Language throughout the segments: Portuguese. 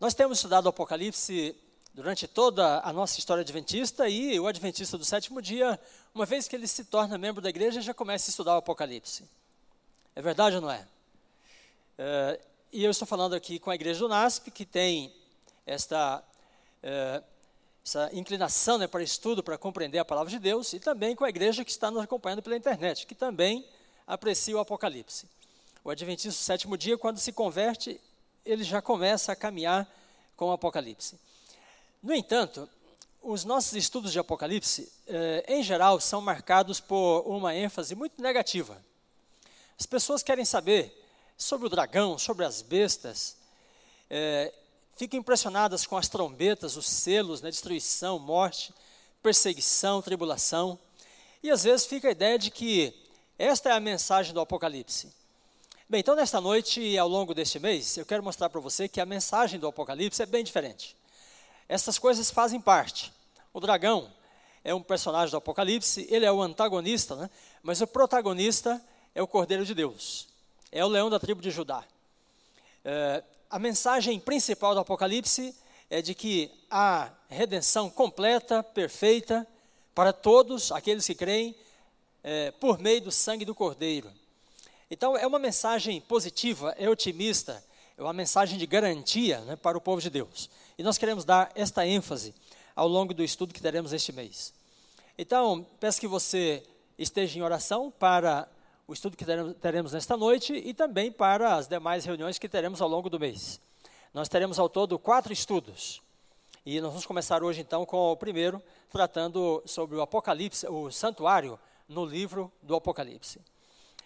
Nós temos estudado o Apocalipse durante toda a nossa história adventista e o adventista do sétimo dia, uma vez que ele se torna membro da igreja, já começa a estudar o Apocalipse. É verdade ou não é? é e eu estou falando aqui com a igreja do NASP, que tem esta, é, essa inclinação né, para estudo, para compreender a palavra de Deus, e também com a igreja que está nos acompanhando pela internet, que também aprecia o Apocalipse. O adventista do sétimo dia, quando se converte, ele já começa a caminhar com o Apocalipse. No entanto, os nossos estudos de Apocalipse, eh, em geral, são marcados por uma ênfase muito negativa. As pessoas querem saber sobre o dragão, sobre as bestas, eh, ficam impressionadas com as trombetas, os selos, né, destruição, morte, perseguição, tribulação. E às vezes fica a ideia de que esta é a mensagem do Apocalipse. Bem, então nesta noite e ao longo deste mês, eu quero mostrar para você que a mensagem do Apocalipse é bem diferente. Essas coisas fazem parte. O dragão é um personagem do Apocalipse, ele é o antagonista, né? mas o protagonista é o Cordeiro de Deus, é o leão da tribo de Judá. É, a mensagem principal do Apocalipse é de que há redenção completa, perfeita, para todos aqueles que creem, é, por meio do sangue do Cordeiro. Então, é uma mensagem positiva, é otimista, é uma mensagem de garantia né, para o povo de Deus. E nós queremos dar esta ênfase ao longo do estudo que teremos este mês. Então, peço que você esteja em oração para o estudo que teremos nesta noite e também para as demais reuniões que teremos ao longo do mês. Nós teremos ao todo quatro estudos. E nós vamos começar hoje então com o primeiro, tratando sobre o Apocalipse, o santuário no livro do Apocalipse.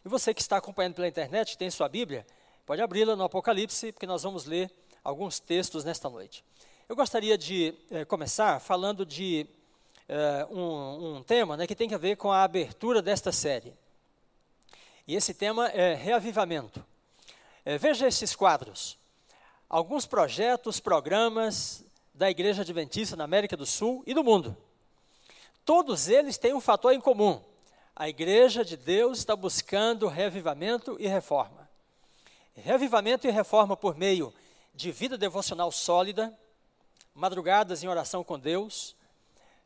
E você que está acompanhando pela internet, tem sua Bíblia, pode abri-la no Apocalipse, porque nós vamos ler alguns textos nesta noite. Eu gostaria de eh, começar falando de eh, um, um, tema né, que tem a ver com a abertura desta série. E esse tema é reavivamento. Eh, veja esses quadros. Alguns projetos, programas da Igreja Adventista na América do Sul e do mundo. Todos eles têm um fator em comum. A Igreja de Deus está buscando reavivamento e reforma. Reavivamento e reforma por meio de vida devocional sólida, madrugadas em oração com Deus,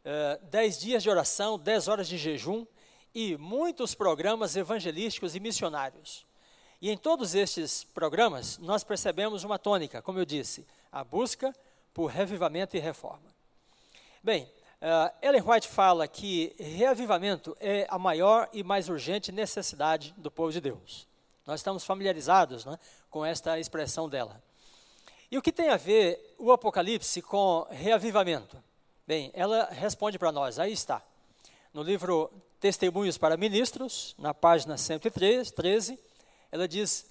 uh, dez dias de oração, dez horas de jejum e muitos programas evangelísticos e missionários. E em todos estes programas, nós percebemos uma tônica, como eu disse, a busca por revivamento e reforma. Bem, uh, Ellen White fala que reavivamento é a maior e mais urgente necessidade do povo de Deus. Nós estamos familiarizados né, com esta expressão dela. E o que tem a ver o Apocalipse com reavivamento? Bem, ela responde para nós, aí está. No livro Testemunhos para Ministros, na página 113, ela diz: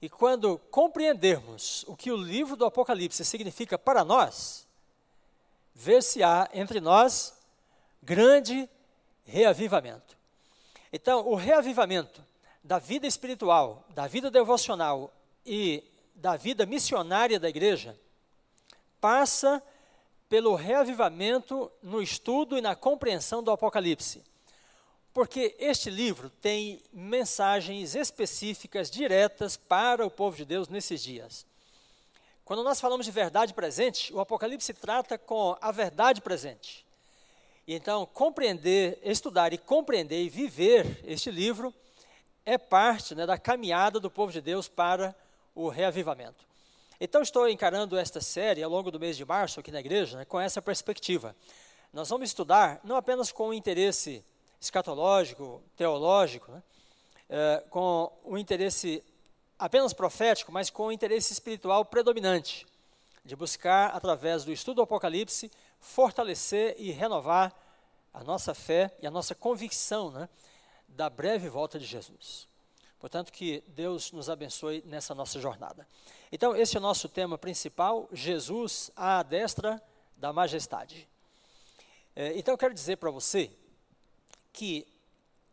E quando compreendermos o que o livro do Apocalipse significa para nós, ver-se-á entre nós grande reavivamento. Então, o reavivamento da vida espiritual, da vida devocional e da vida missionária da igreja passa pelo reavivamento no estudo e na compreensão do Apocalipse. Porque este livro tem mensagens específicas, diretas para o povo de Deus nesses dias. Quando nós falamos de verdade presente, o Apocalipse trata com a verdade presente. E então, compreender, estudar e compreender e viver este livro é parte né, da caminhada do povo de Deus para o reavivamento. Então, estou encarando esta série ao longo do mês de março aqui na igreja né, com essa perspectiva. Nós vamos estudar não apenas com o interesse escatológico, teológico, né, é, com o interesse apenas profético, mas com interesse espiritual predominante, de buscar, através do estudo do Apocalipse, fortalecer e renovar a nossa fé e a nossa convicção né, da breve volta de Jesus. Portanto, que Deus nos abençoe nessa nossa jornada. Então, esse é o nosso tema principal: Jesus à destra da majestade. É, então, eu quero dizer para você que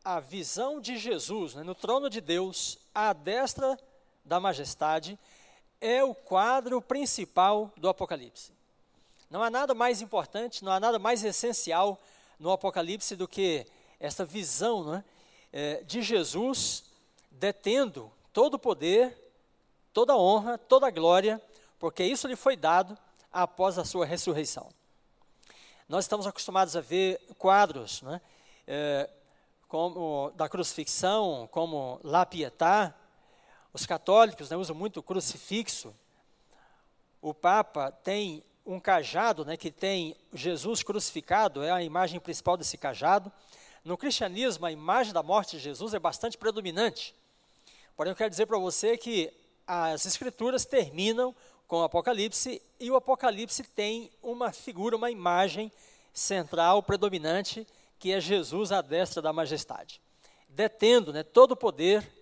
a visão de Jesus né, no trono de Deus à destra da majestade é o quadro principal do Apocalipse. Não há nada mais importante, não há nada mais essencial no Apocalipse do que essa visão né, é, de Jesus detendo todo o poder, toda a honra, toda a glória, porque isso lhe foi dado após a sua ressurreição. Nós estamos acostumados a ver quadros né, é, como da crucifixão, como La Pietà. Os católicos né, usam muito o crucifixo. O Papa tem um cajado né, que tem Jesus crucificado, é a imagem principal desse cajado. No cristianismo, a imagem da morte de Jesus é bastante predominante. Porém, eu quero dizer para você que as escrituras terminam com o Apocalipse e o Apocalipse tem uma figura, uma imagem central, predominante, que é Jesus à destra da majestade, detendo né, todo o poder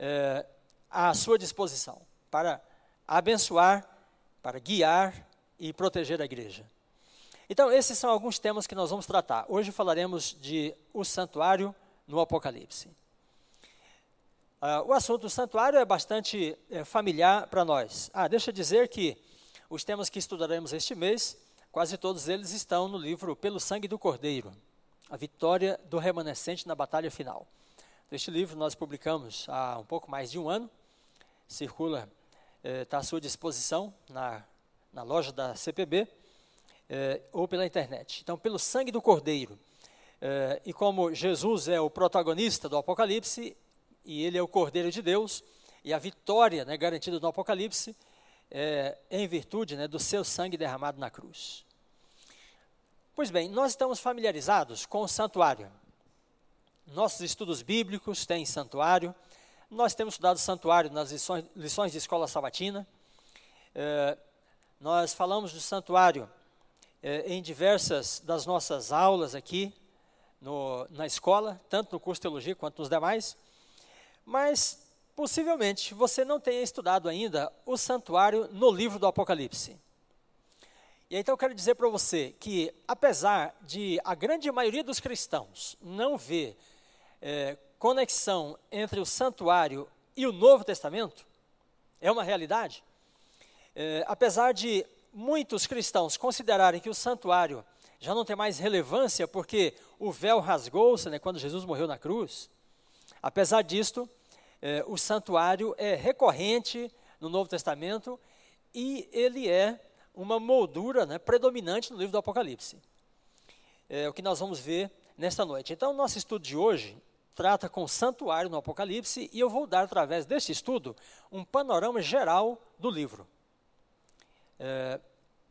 é, à sua disposição para abençoar, para guiar e proteger a igreja. Então, esses são alguns temas que nós vamos tratar. Hoje falaremos de o santuário no Apocalipse. Uh, o assunto do santuário é bastante é, familiar para nós. Ah, deixa eu dizer que os temas que estudaremos este mês, quase todos eles estão no livro Pelo Sangue do Cordeiro, a vitória do remanescente na batalha final. Este livro nós publicamos há um pouco mais de um ano, circula, está eh, à sua disposição na, na loja da CPB eh, ou pela internet. Então, pelo sangue do Cordeiro, eh, e como Jesus é o protagonista do Apocalipse, e ele é o Cordeiro de Deus, e a vitória né, garantida no Apocalipse é em virtude né, do seu sangue derramado na cruz. Pois bem, nós estamos familiarizados com o santuário. Nossos estudos bíblicos têm santuário, nós temos estudado santuário nas lições, lições de escola sabatina, é, nós falamos do santuário é, em diversas das nossas aulas aqui no, na escola, tanto no curso de teologia quanto nos demais. Mas possivelmente você não tenha estudado ainda o santuário no livro do Apocalipse. E então eu quero dizer para você que, apesar de a grande maioria dos cristãos não ver é, conexão entre o santuário e o Novo Testamento, é uma realidade. É, apesar de muitos cristãos considerarem que o santuário já não tem mais relevância porque o véu rasgou-se né, quando Jesus morreu na cruz, Apesar disto, eh, o santuário é recorrente no Novo Testamento e ele é uma moldura né, predominante no livro do Apocalipse. É o que nós vamos ver nesta noite. Então, nosso estudo de hoje trata com santuário no Apocalipse e eu vou dar, através deste estudo, um panorama geral do livro. É,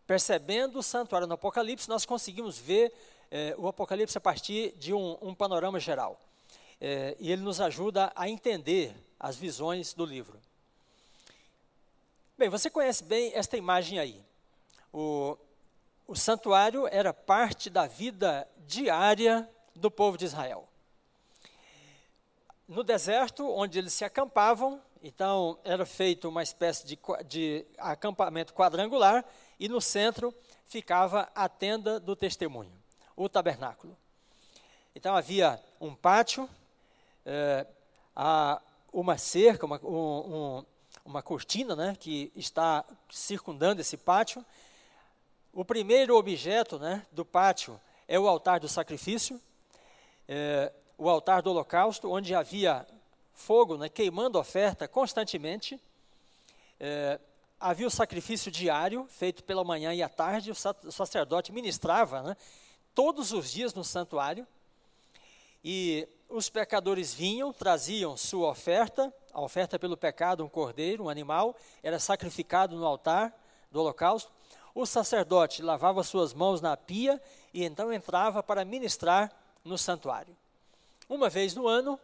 percebendo o santuário no Apocalipse, nós conseguimos ver é, o Apocalipse a partir de um, um panorama geral é, e ele nos ajuda a entender as visões do livro. Bem, você conhece bem esta imagem aí. O, o santuário era parte da vida diária do povo de Israel. No deserto, onde eles se acampavam, então era feito uma espécie de, de acampamento quadrangular, e no centro ficava a tenda do testemunho, o tabernáculo. Então havia um pátio é, uma cerca, uma, um, um, uma cortina né, que está circundando esse pátio. O primeiro objeto né, do pátio é o altar do sacrifício, é, o altar do holocausto, onde havia fogo né, queimando oferta constantemente. É, havia o sacrifício diário, feito pela manhã e à tarde, o sacerdote ministrava né, todos os dias no santuário. E os pecadores vinham, traziam sua oferta, a oferta pelo pecado, um cordeiro, um animal, era sacrificado no altar do holocausto. O sacerdote lavava suas mãos na pia e então entrava para ministrar no santuário. Uma vez no ano,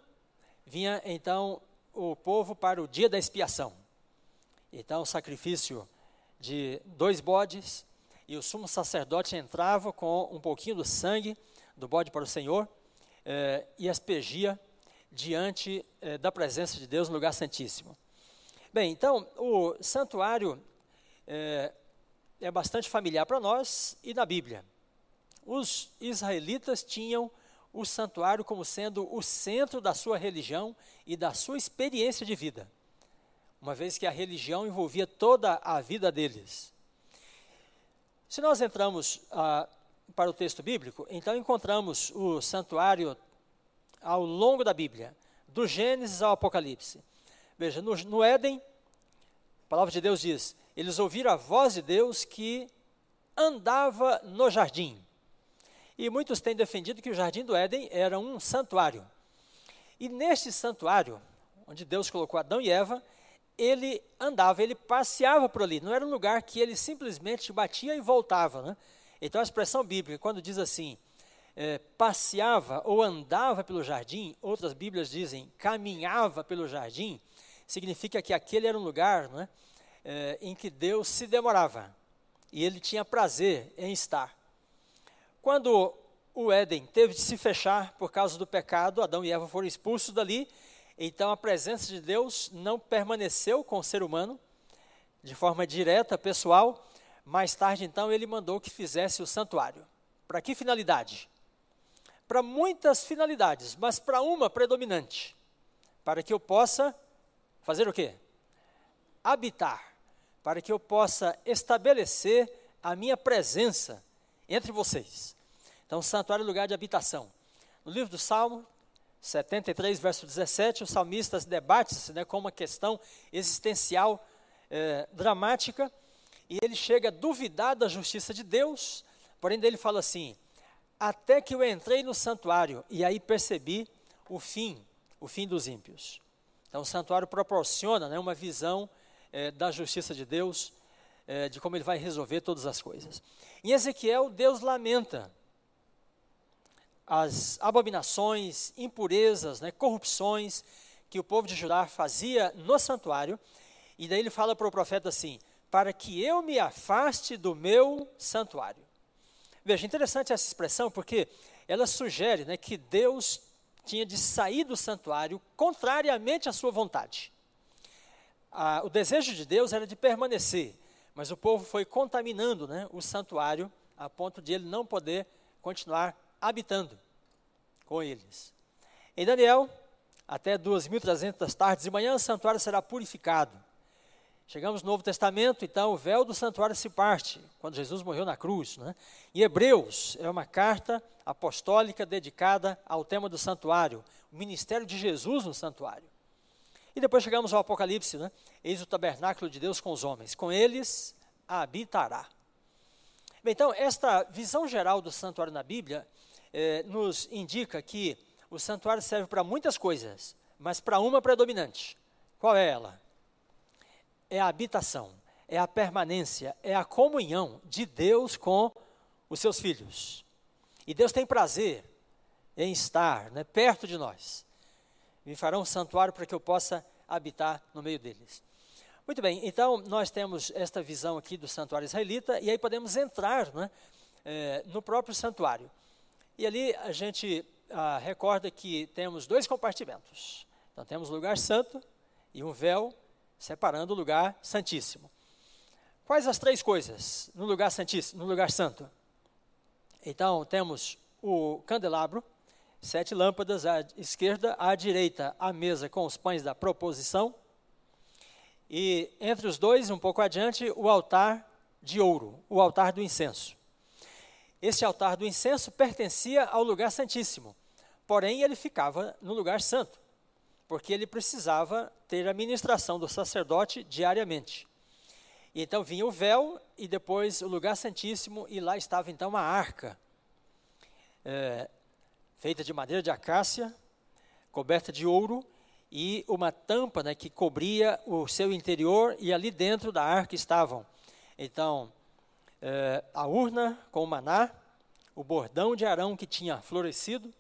vinha então o povo para o dia da expiação. Então, o sacrifício de dois bodes, e o sumo sacerdote entrava com um pouquinho do sangue do bode para o Senhor eh, e aspergia diante eh, da presença de Deus no lugar santíssimo. Bem, então, o santuário eh, é bastante familiar para nós e na Bíblia. Os israelitas tinham o santuário como sendo o centro da sua religião e da sua experiência de vida, uma vez que a religião envolvia toda a vida deles. Se nós entramos ah, para o texto bíblico, então encontramos o santuário ao longo da Bíblia, do Gênesis ao Apocalipse. Veja, no, no Éden, a palavra de Deus diz: eles ouviram a voz de Deus que andava no jardim. E muitos têm defendido que o jardim do Éden era um santuário. E neste santuário, onde Deus colocou Adão e Eva, ele andava, ele passeava por ali. Não era um lugar que ele simplesmente batia e voltava. Né? Então a expressão bíblica, quando diz assim, é, passeava ou andava pelo jardim, outras Bíblias dizem caminhava pelo jardim, significa que aquele era um lugar né, é, em que Deus se demorava e ele tinha prazer em estar. Quando o Éden teve de se fechar por causa do pecado, Adão e Eva foram expulsos dali, então a presença de Deus não permaneceu com o ser humano de forma direta, pessoal. Mais tarde, então, ele mandou que fizesse o santuário. Para que finalidade? para muitas finalidades, mas para uma predominante, para que eu possa fazer o quê? Habitar, para que eu possa estabelecer a minha presença entre vocês. Então, santuário é lugar de habitação. No livro do Salmo 73, verso 17, o salmista debate-se né, com uma questão existencial é, dramática, e ele chega a duvidar da justiça de Deus, porém ele fala assim, até que eu entrei no santuário e aí percebi o fim, o fim dos ímpios. Então, o santuário proporciona né, uma visão é, da justiça de Deus, é, de como ele vai resolver todas as coisas. Em Ezequiel, Deus lamenta as abominações, impurezas, né, corrupções que o povo de Judá fazia no santuário, e daí ele fala para o profeta assim: para que eu me afaste do meu santuário. Veja, interessante essa expressão porque ela sugere né, que Deus tinha de sair do santuário contrariamente à sua vontade. Ah, o desejo de Deus era de permanecer, mas o povo foi contaminando né, o santuário a ponto de ele não poder continuar habitando com eles. Em Daniel, até 2.300 tardes de manhã, o santuário será purificado. Chegamos no Novo Testamento, então o véu do santuário se parte, quando Jesus morreu na cruz. Né? E Hebreus é uma carta apostólica dedicada ao tema do santuário, o ministério de Jesus no santuário. E depois chegamos ao Apocalipse, né? eis o tabernáculo de Deus com os homens, com eles habitará. Bem, então, esta visão geral do santuário na Bíblia eh, nos indica que o santuário serve para muitas coisas, mas para uma predominante. Qual é ela? é a habitação, é a permanência, é a comunhão de Deus com os seus filhos. E Deus tem prazer em estar né, perto de nós. Me farão um santuário para que eu possa habitar no meio deles. Muito bem, então nós temos esta visão aqui do santuário israelita, e aí podemos entrar né, é, no próprio santuário. E ali a gente ah, recorda que temos dois compartimentos. Então temos o lugar santo e um véu separando o lugar santíssimo. Quais as três coisas no lugar santíssimo, no lugar santo? Então, temos o candelabro, sete lâmpadas à esquerda, à direita, a mesa com os pães da proposição, e entre os dois, um pouco adiante, o altar de ouro, o altar do incenso. Este altar do incenso pertencia ao lugar santíssimo, porém ele ficava no lugar santo porque ele precisava ter a ministração do sacerdote diariamente. E então vinha o véu e depois o lugar santíssimo, e lá estava então a arca, é, feita de madeira de acácia, coberta de ouro, e uma tampa né, que cobria o seu interior, e ali dentro da arca estavam, então, é, a urna com o maná, o bordão de Arão que tinha florescido,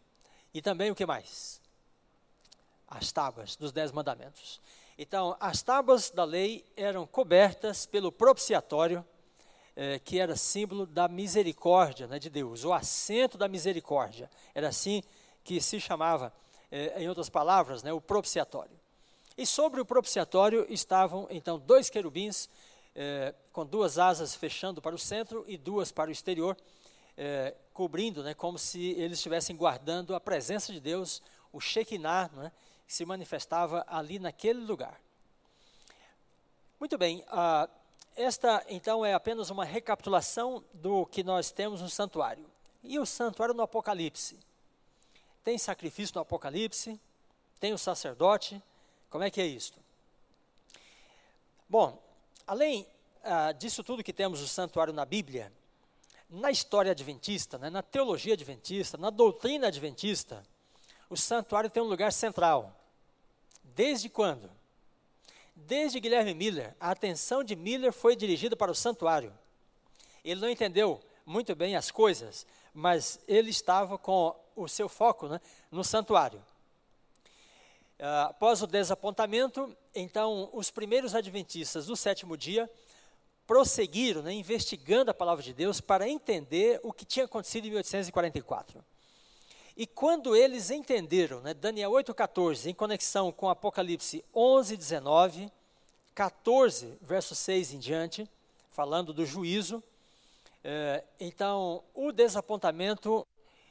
e também o que mais? as tábuas dos Dez Mandamentos. Então, as tábuas da lei eram cobertas pelo propiciatório, eh, que era símbolo da misericórdia né, de Deus, o assento da misericórdia. Era assim que se chamava, eh, em outras palavras, né, o propiciatório. E sobre o propiciatório estavam, então, dois querubins, eh, com duas asas fechando para o centro e duas para o exterior, cobrindo, né, como se eles estivessem guardando a presença de Deus, o Shekinah, né, que se manifestava ali naquele lugar. Muito bem, esta então é apenas uma recapitulação do que nós temos no santuário. E o santuário no Apocalipse? Tem sacrifício no Apocalipse? Tem o sacerdote? Como é que é isto? Bom, além ah, disso tudo que temos o santuário na Bíblia, na história adventista, né, na teologia adventista, na doutrina adventista, o santuário tem um lugar central. Desde quando? Desde Guilherme Miller, a atenção de Miller foi dirigida para o santuário. Ele não entendeu muito bem as coisas, mas ele estava com o seu foco né, no santuário. Uh, após o desapontamento, então, os primeiros adventistas do sétimo dia prosseguiram, né, investigando a palavra de Deus para entender o que tinha acontecido em 1844. E quando eles entenderam, né, Daniel 8,14, em conexão com Apocalipse 11, 19, 14, verso 6 em diante, falando do juízo, eh, então o desapontamento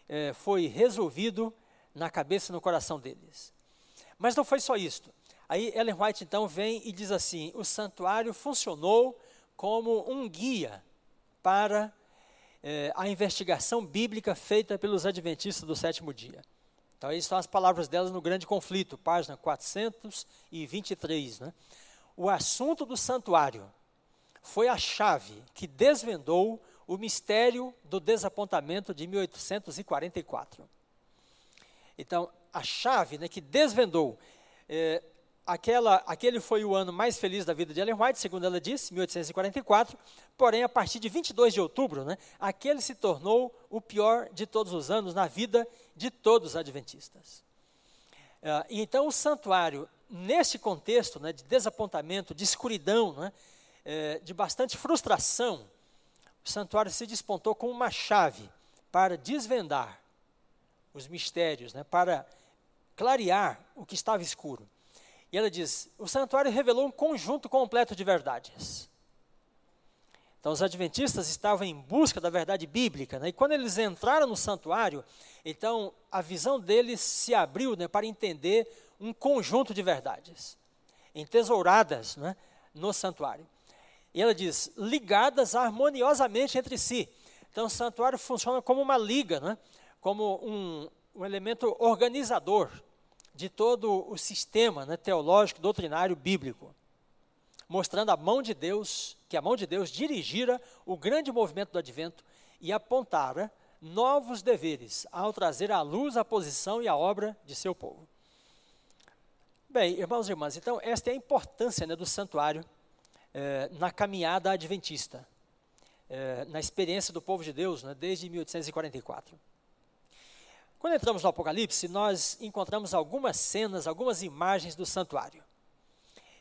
eh, foi resolvido na cabeça e no coração deles. Mas não foi só isso. Aí Ellen White então vem e diz assim: o santuário funcionou como um guia para eh, a investigação bíblica feita pelos adventistas do sétimo dia. Então, aí estão as palavras delas no Grande Conflito, página 423. Né? O assunto do santuário foi a chave que desvendou o mistério do desapontamento de 1844. Então, a chave né, que desvendou. É, aquela, aquele foi o ano mais feliz da vida de Ellen White, segundo ela disse, 1844. Porém, a partir de 22 de outubro, né, aquele se tornou o pior de todos os anos na vida de todos os adventistas. É, então, o santuário, nesse contexto né, de desapontamento, de escuridão, né, é, de bastante frustração, o santuário se despontou como uma chave para desvendar os mistérios, né, para clarear o que estava escuro. E ela diz: o santuário revelou um conjunto completo de verdades. Então, os adventistas estavam em busca da verdade bíblica, né? e quando eles entraram no santuário, então a visão deles se abriu né, para entender um conjunto de verdades, entesouradas né, no santuário. E ela diz: ligadas harmoniosamente entre si. Então, o santuário funciona como uma liga, né? como um, um elemento organizador de todo o sistema né, teológico, doutrinário, bíblico, mostrando a mão de Deus, que a mão de Deus dirigira o grande movimento do advento e apontara novos deveres ao trazer à luz a posição e a obra de seu povo. Bem, irmãos e irmãs, então esta é a importância né, do santuário eh, na caminhada adventista, eh, na experiência do povo de Deus né, desde 1844. Quando entramos no Apocalipse, nós encontramos algumas cenas, algumas imagens do santuário.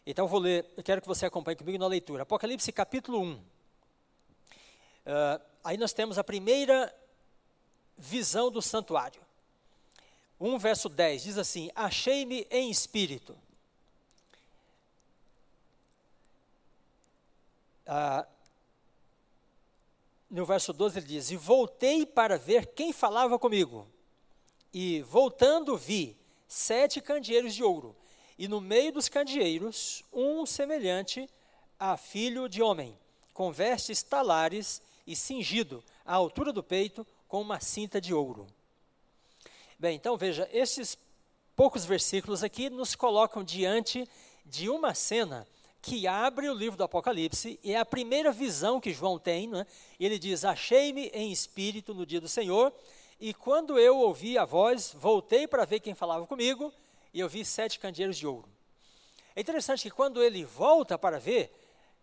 Então, vou ler, eu quero que você acompanhe comigo na leitura. Apocalipse capítulo 1. Uh, ah, aí nós temos a primeira visão do santuário. 1 verso 10 diz assim: Achei-me em espírito. Uh, no verso 12 ele diz: E voltei para ver quem falava comigo. E voltando vi sete candeeiros de ouro, e no meio dos candeeiros um semelhante a filho de homem, com vestes talares e cingido à altura do peito com uma cinta de ouro. Bem, então veja, esses poucos versículos aqui nos colocam diante de uma cena que abre o livro do Apocalipse, e é a primeira visão que João tem, né? ele diz: Achei-me em espírito no dia do Senhor, e quando eu ouvi a voz, voltei para ver quem falava comigo, e eu vi sete candeeiros de ouro. É interessante que quando ele volta para ver,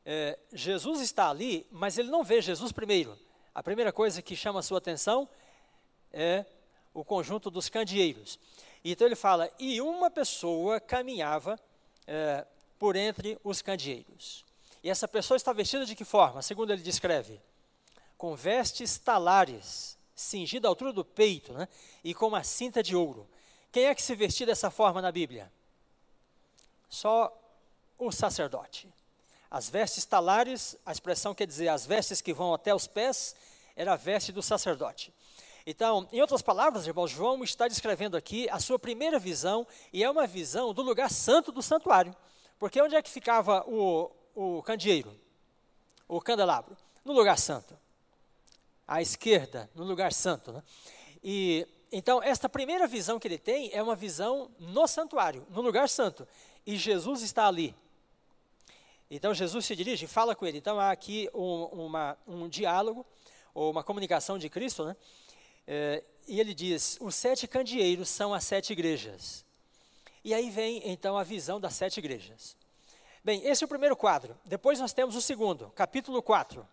é, Jesus está ali, mas ele não vê Jesus primeiro. A primeira coisa que chama a sua atenção é o conjunto dos candeeiros. Então ele fala: e uma pessoa caminhava é, por entre os candeeiros. E essa pessoa está vestida de que forma? Segundo ele descreve: com vestes talares cingido à altura do peito, né? e com uma cinta de ouro. Quem é que se vestia dessa forma na Bíblia? Só o sacerdote. As vestes talares, a expressão quer dizer as vestes que vão até os pés, era a veste do sacerdote. Então, em outras palavras, irmão, João está descrevendo aqui a sua primeira visão, e é uma visão do lugar santo do santuário. Porque onde é que ficava o, o candeeiro? O candelabro? No lugar santo à esquerda, no lugar santo. Né? E então esta primeira visão que ele tem é uma visão no santuário, no lugar santo, e Jesus está ali. Então Jesus se dirige e fala com ele. Então há aqui um, uma, um diálogo, ou uma comunicação de Cristo, né? É, e ele diz: os sete candeeiros são as sete igrejas. E aí vem então a visão das sete igrejas. Bem, esse é o primeiro quadro. Depois nós temos o segundo, capítulo 4.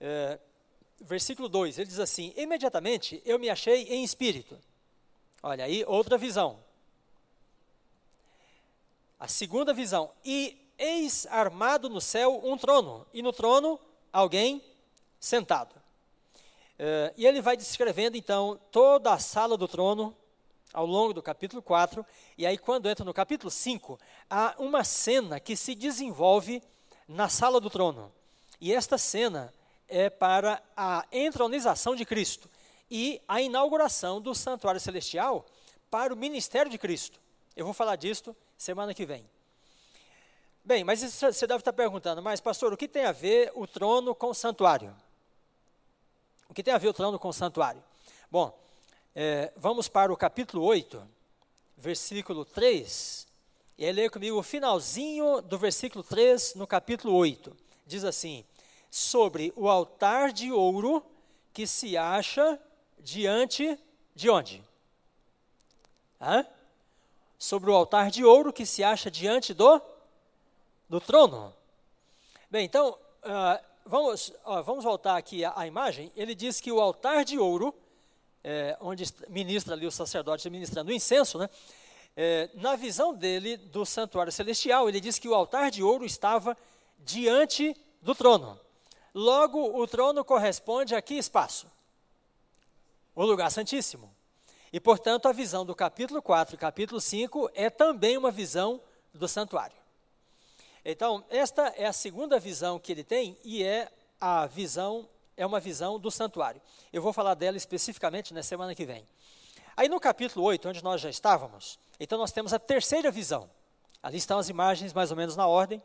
É, versículo 2, ele diz assim: Imediatamente eu me achei em espírito. Olha aí, outra visão. A segunda visão. E eis armado no céu um trono, e no trono alguém sentado. Uh, e ele vai descrevendo então toda a sala do trono ao longo do capítulo 4, e aí quando entra no capítulo 5, há uma cena que se desenvolve na sala do trono. E esta cena é para a entronização de Cristo e a inauguração do santuário celestial para o ministério de Cristo. Eu vou falar disto semana que vem. Bem, mas você deve estar perguntando, mas pastor, o que tem a ver o trono com o santuário? O que tem a ver o trono com o santuário? Bom, é, vamos para o capítulo 8, versículo 3. E aí leia comigo o finalzinho do versículo 3 no capítulo 8. Diz assim: Sobre o altar de ouro que se acha diante de onde? Hã? Sobre o altar de ouro que se acha diante do, do trono. Bem, então, uh, vamos, uh, vamos voltar aqui à, à, imagem. Ele diz que o altar de ouro, é, onde ministra ali o sacerdote ministrando o incenso, né? É, na visão dele do santuário celestial, ele diz que o altar de ouro estava diante do trono. Logo, o trono corresponde a que espaço? O lugar santíssimo. E, portanto, a visão do capítulo 4 e capítulo 5 é também uma visão do santuário. Então, esta é a segunda visão que ele tem e é a visão, é uma visão do santuário. Eu vou falar dela especificamente na semana que vem. Aí no capítulo 8, onde nós já estávamos, então nós temos a terceira visão. Ali estão as imagens mais ou menos na ordem.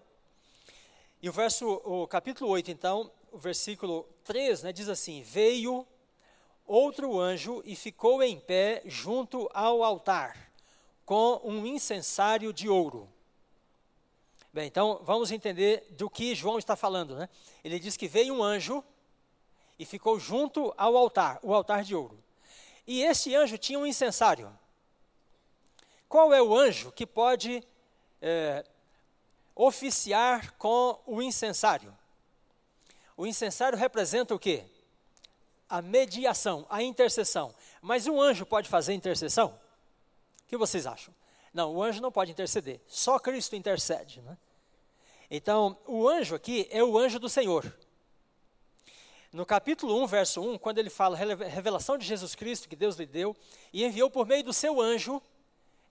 E o verso, o capítulo 8, então, o versículo 3, né, diz assim: Veio outro anjo e ficou em pé junto ao altar, com um incensário de ouro. Bem, então vamos entender do que João está falando, né? Ele diz que veio um anjo e ficou junto ao altar, o altar de ouro. E esse anjo tinha um incensário. Qual é o anjo que pode é, oficiar com o incensário? O incensário representa o quê? a mediação, a intercessão. Mas um anjo pode fazer intercessão? O que vocês acham? Não, o anjo não pode interceder, só Cristo intercede. Né? Então, o anjo aqui é o anjo do Senhor. No capítulo 1, verso 1, quando ele fala revelação de Jesus Cristo que Deus lhe deu e enviou por meio do seu anjo,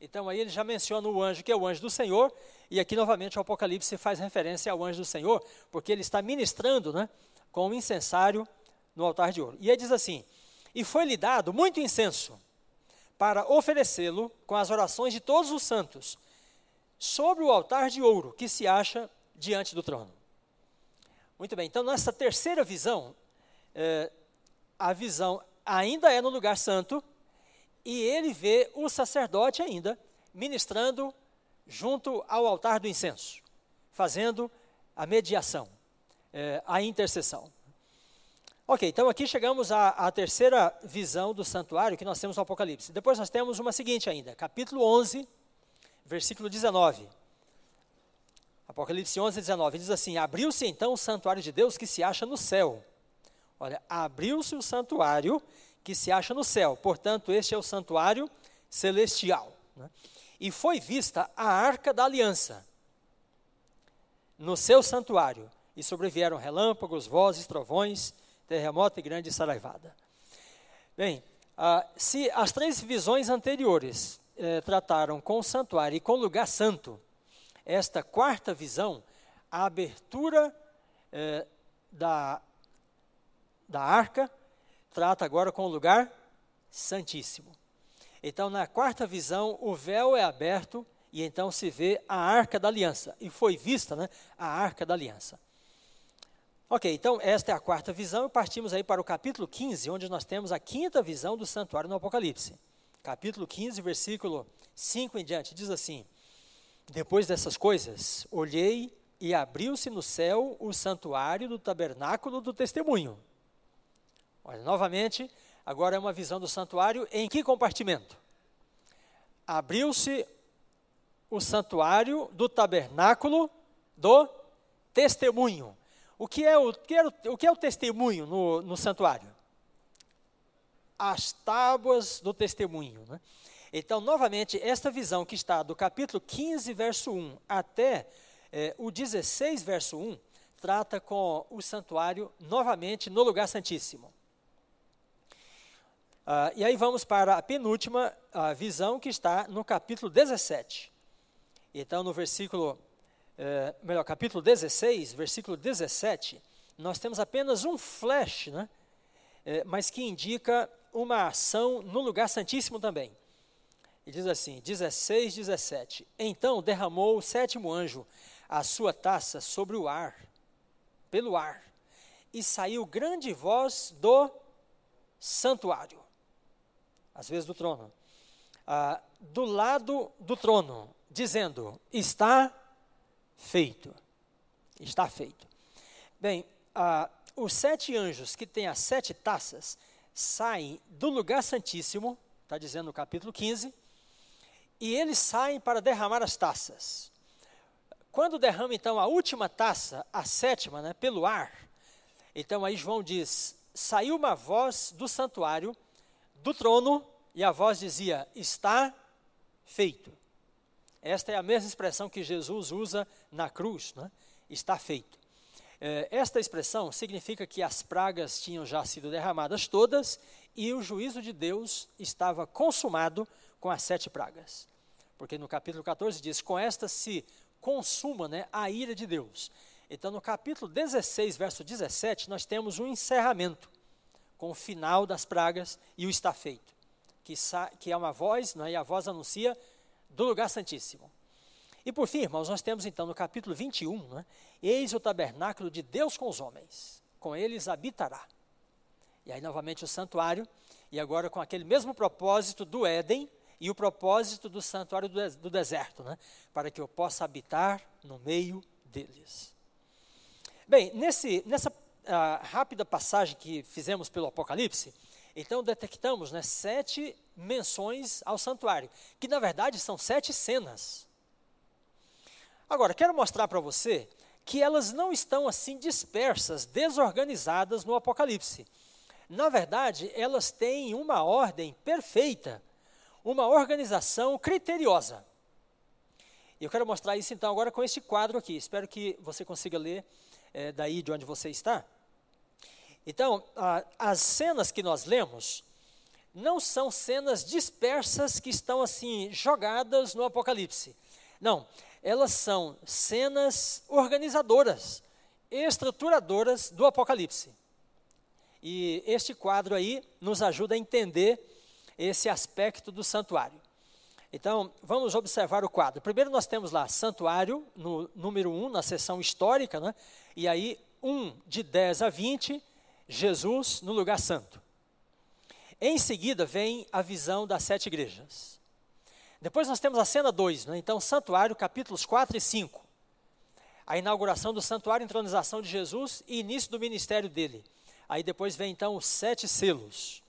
então aí ele já menciona o anjo que é o anjo do Senhor, e aqui novamente o Apocalipse faz referência ao anjo do Senhor, porque ele está ministrando né, com o incensário no altar de ouro. E ele diz assim: E foi-lhe dado muito incenso para oferecê-lo com as orações de todos os santos sobre o altar de ouro que se acha diante do trono. Muito bem, então nessa terceira visão, é, a visão ainda é no lugar santo e ele vê o sacerdote ainda ministrando junto ao altar do incenso, fazendo a mediação, é, a intercessão. Ok, então aqui chegamos à, à, terceira visão do santuário que nós temos no Apocalipse. Depois nós temos uma seguinte ainda, capítulo 11, versículo 19. Apocalipse 11, 19, diz assim, Abriu-se então o santuário de Deus que se acha no céu. Olha, abriu-se o santuário que se acha no céu. Portanto, este é o santuário celestial. Né? E foi vista a arca da aliança no seu santuário. E sobrevieram relâmpagos, vozes, trovões, terremoto e grande saraivada. Bem, ah, se as três visões anteriores eh, trataram com o santuário e com o lugar santo, esta quarta visão, a abertura eh, da, da arca, trata agora com o lugar santíssimo. Então, na quarta visão, o véu é aberto e então se vê a arca da aliança. E foi vista né, a arca da aliança. Ok, então esta é a quarta visão e partimos aí para o capítulo 15, onde nós temos a quinta visão do santuário no Apocalipse. Capítulo 15, versículo 5 em diante, diz assim: Depois dessas coisas, olhei e abriu-se no céu o santuário do tabernáculo do testemunho. Olha, novamente, agora é uma visão do santuário em que compartimento? Abriu-se o santuário do tabernáculo do testemunho. O que é o, que é o, que é o testemunho no, no santuário? As tábuas do testemunho. Né? Então, novamente, esta visão que está do capítulo 15, verso 1 até é, o 16, verso 1, trata com o santuário novamente no lugar santíssimo. Ah, e aí vamos para a penúltima visão que está no capítulo 17. Então, no versículo, é, melhor, capítulo 16, versículo 17, nós temos apenas um flash, né? É, mas que indica uma ação no lugar santíssimo também. E diz assim, 16, 17. Então derramou o sétimo anjo a sua taça sobre o ar, pelo ar, e saiu grande voz do santuário às vezes do trono, ah, do lado do trono, dizendo: Está feito. Está feito. Bem, ah, os sete anjos que têm as sete taças saem do lugar santíssimo, está dizendo no capítulo 15, e eles saem para derramar as taças. Quando derrama então a última taça, a sétima, né, pelo ar, então aí João diz: saiu uma voz do santuário do trono e a voz dizia: Está feito. Esta é a mesma expressão que Jesus usa na cruz, né? está feito. É, esta expressão significa que as pragas tinham já sido derramadas todas e o juízo de Deus estava consumado com as sete pragas. Porque no capítulo 14 diz: Com esta se consuma né, a ira de Deus. Então, no capítulo 16, verso 17, nós temos um encerramento com o final das pragas e o está feito, que, que é uma voz, né, e a voz anuncia do lugar santíssimo. E por fim, irmãos, nós temos então no capítulo 21, né, eis o tabernáculo de Deus com os homens, com eles habitará. E aí novamente o santuário, e agora com aquele mesmo propósito do Éden e o propósito do santuário do, do deserto, né, para que eu possa habitar no meio deles. Bem, nesse, nessa a rápida passagem que fizemos pelo Apocalipse, então detectamos né, sete menções ao santuário, que na verdade são sete cenas. Agora, quero mostrar para você que elas não estão assim dispersas, desorganizadas no Apocalipse. Na verdade, elas têm uma ordem perfeita, uma organização criteriosa. Eu quero mostrar isso então agora com este quadro aqui. Espero que você consiga ler é, daí de onde você está. Então, as cenas que nós lemos não são cenas dispersas que estão assim jogadas no Apocalipse. Não, elas são cenas organizadoras, estruturadoras do Apocalipse. E este quadro aí nos ajuda a entender esse aspecto do santuário. Então, vamos observar o quadro. Primeiro nós temos lá santuário, no número 1, na seção histórica, né? e aí 1 de 10 a 20, Jesus no lugar santo. Em seguida vem a visão das sete igrejas. Depois nós temos a cena 2, né? então santuário, capítulos 4 e 5. A inauguração do santuário, entronização de Jesus e início do ministério dele. Aí depois vem então os sete selos.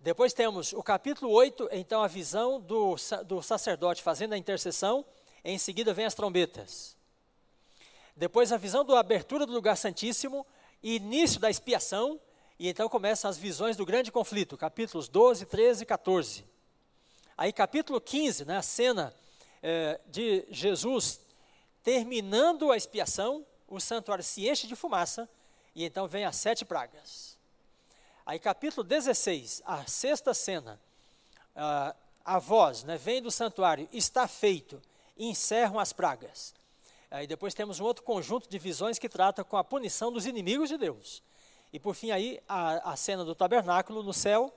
Depois temos o capítulo 8, então a visão do, do sacerdote fazendo a intercessão. Em seguida vem as trombetas. Depois a visão da abertura do lugar santíssimo início da expiação, e então começam as visões do grande conflito, capítulos 12, 13 e 14. Aí, capítulo 15, né, a cena é, de Jesus terminando a expiação, o santuário se enche de fumaça, e então vem as sete pragas. Aí, capítulo 16, a sexta cena, a, a voz né, vem do santuário, está feito, encerram as pragas. Aí depois temos um outro conjunto de visões que trata com a punição dos inimigos de Deus. E por fim aí a, a cena do tabernáculo no céu,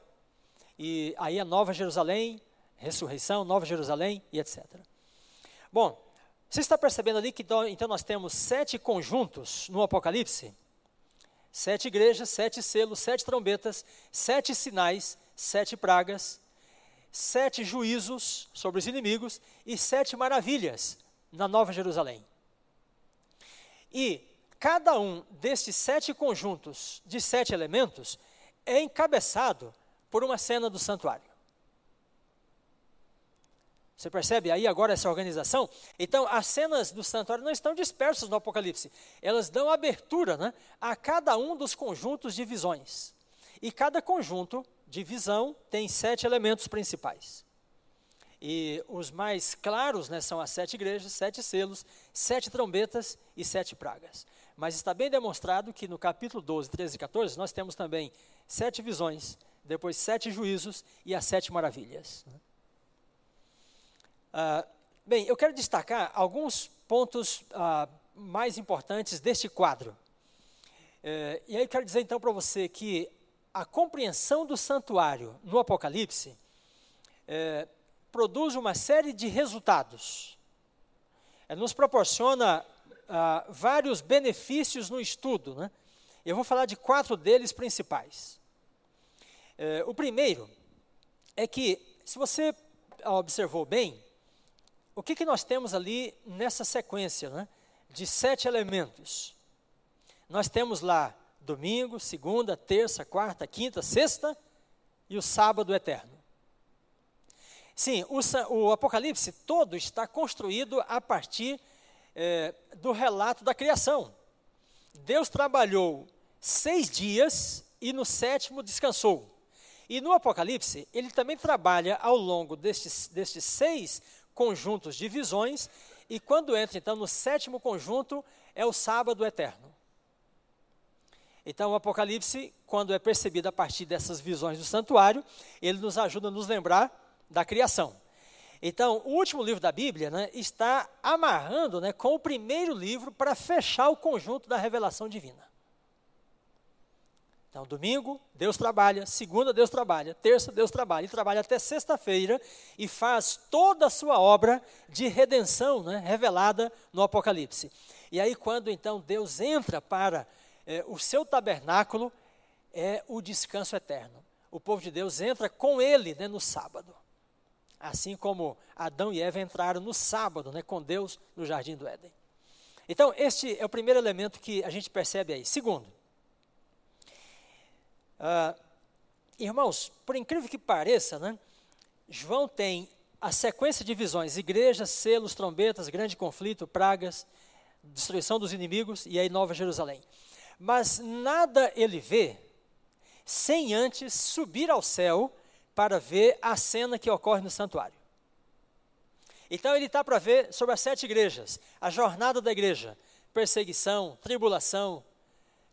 e aí a Nova Jerusalém, ressurreição, Nova Jerusalém e etc. Bom, você está percebendo ali que então, nós temos sete conjuntos no Apocalipse? Sete igrejas, sete selos, sete trombetas, sete sinais, sete pragas, sete juízos sobre os inimigos e sete maravilhas na Nova Jerusalém. E cada um desses sete conjuntos de sete elementos é encabeçado por uma cena do santuário. Você percebe aí agora essa organização? Então, as cenas do santuário não estão dispersas no Apocalipse. Elas dão abertura né, a cada um dos conjuntos de visões. E cada conjunto de visão tem sete elementos principais. E os mais claros né, são as sete igrejas, sete selos, sete trombetas e sete pragas. Mas está bem demonstrado que no capítulo 12, 13 e 14, nós temos também sete visões, depois sete juízos e as sete maravilhas. Né? Ah, bem, eu quero destacar alguns pontos ah, mais importantes deste quadro. Eh, e aí quero dizer então para você que a compreensão do santuário no Apocalipse eh, produz uma série de resultados. Eh, nos proporciona ah, vários benefícios no estudo. Né? Eu vou falar de quatro deles principais. o primeiro é que, se você observou bem, o que, que nós temos ali nessa sequência né, de sete elementos? Nós temos lá domingo, segunda, terça, quarta, quinta, sexta e o sábado eterno. Sim, o, o Apocalipse todo está construído a partir é, do relato da criação. Deus trabalhou seis dias e no sétimo descansou. E no Apocalipse, ele também trabalha ao longo destes, destes seis conjuntos de visões, e quando entra então no sétimo conjunto, é o sábado eterno. Então, o Apocalipse, quando é percebido a partir dessas visões do santuário, ele nos ajuda a nos lembrar da criação. Então, o último livro da Bíblia né, está amarrando né, com o primeiro livro para fechar o conjunto da revelação divina. Então, domingo, Deus trabalha, segunda, Deus trabalha, terça, Deus trabalha, e trabalha até sexta-feira e faz toda a sua obra de redenção né, revelada no Apocalipse. E aí, quando então Deus entra para é, o seu tabernáculo, é o descanso eterno. O povo de Deus entra com ele né, no sábado. Assim como Adão e Eva entraram no sábado né, com Deus no jardim do Éden. Então, este é o primeiro elemento que a gente percebe aí. Segundo, ah, irmãos, por incrível que pareça, né, João tem a sequência de visões: igrejas, selos, trombetas, grande conflito, pragas, destruição dos inimigos e aí Nova Jerusalém. Mas nada ele vê sem antes subir ao céu para ver a cena que ocorre no santuário. Então ele está para ver sobre as sete igrejas, a jornada da igreja, perseguição, tribulação,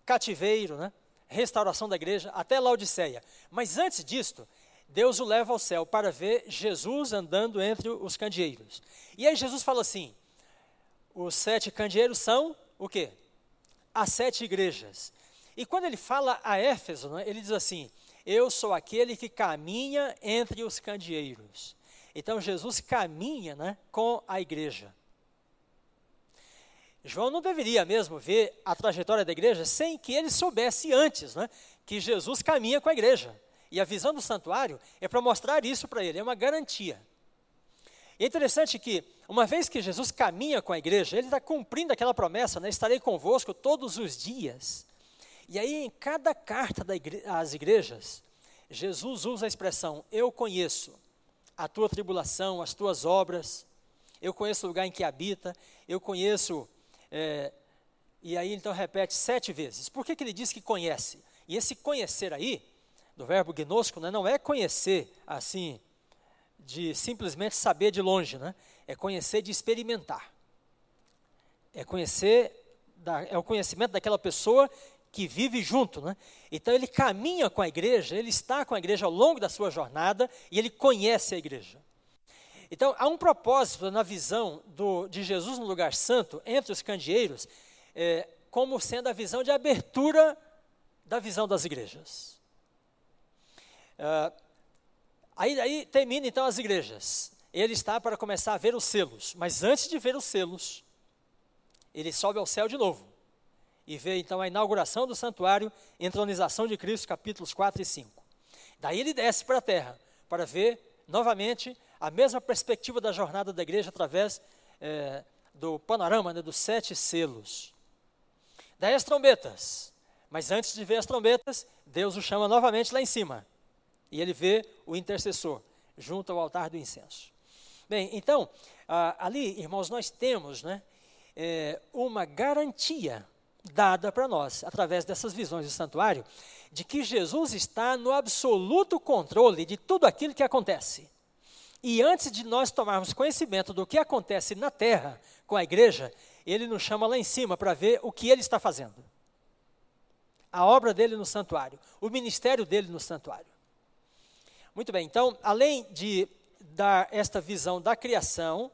cativeiro, né? restauração da igreja, até Laodiceia. Mas antes disto, Deus o leva ao céu para ver Jesus andando entre os candeeiros. E aí Jesus fala assim: os sete candeeiros são o quê? As sete igrejas. E quando ele fala a Éfeso, né, ele diz assim: Eu sou aquele que caminha entre os candeeiros. Então Jesus caminha né, com a igreja. João não deveria mesmo ver a trajetória da igreja sem que ele soubesse antes né, que Jesus caminha com a igreja. E a visão do santuário é para mostrar isso para ele, é uma garantia. É interessante que, uma vez que Jesus caminha com a igreja, ele está cumprindo aquela promessa, né, estarei convosco todos os dias. E aí, em cada carta igre às igrejas, Jesus usa a expressão: Eu conheço a tua tribulação, as tuas obras, eu conheço o lugar em que habita, eu conheço é, e aí então repete sete vezes. Por que, que ele diz que conhece? E esse conhecer aí, do verbo gnosco, né, não é conhecer assim, de simplesmente saber de longe, né? é conhecer de experimentar. É conhecer, da, é o conhecimento daquela pessoa que vive junto. Né? Então ele caminha com a igreja, ele está com a igreja ao longo da sua jornada e ele conhece a igreja. Então, há um propósito na visão do, de Jesus no lugar santo, entre os candeeiros, é, como sendo a visão de abertura da visão das igrejas. É, aí, aí termina então as igrejas. Ele está para começar a ver os selos, mas antes de ver os selos, ele sobe ao céu de novo e vê então a inauguração do santuário, entronização de Cristo, capítulos 4 e 5. Daí ele desce para a terra para ver novamente a mesma perspectiva da jornada da igreja através é, do panorama né, dos sete selos. dez trombetas. Mas antes de ver as trombetas, Deus o chama novamente lá em cima. E ele vê o intercessor junto ao altar do incenso. Bem, então, ah, ali, irmãos, nós temos né, é, uma garantia dada para nós, através dessas visões do santuário, de que Jesus está no absoluto controle de tudo aquilo que acontece. E antes de nós tomarmos conhecimento do que acontece na terra com a igreja, ele nos chama lá em cima para ver o que ele está fazendo. A obra dele no santuário, o ministério dele no santuário. Muito bem, então, além de dar esta visão da criação,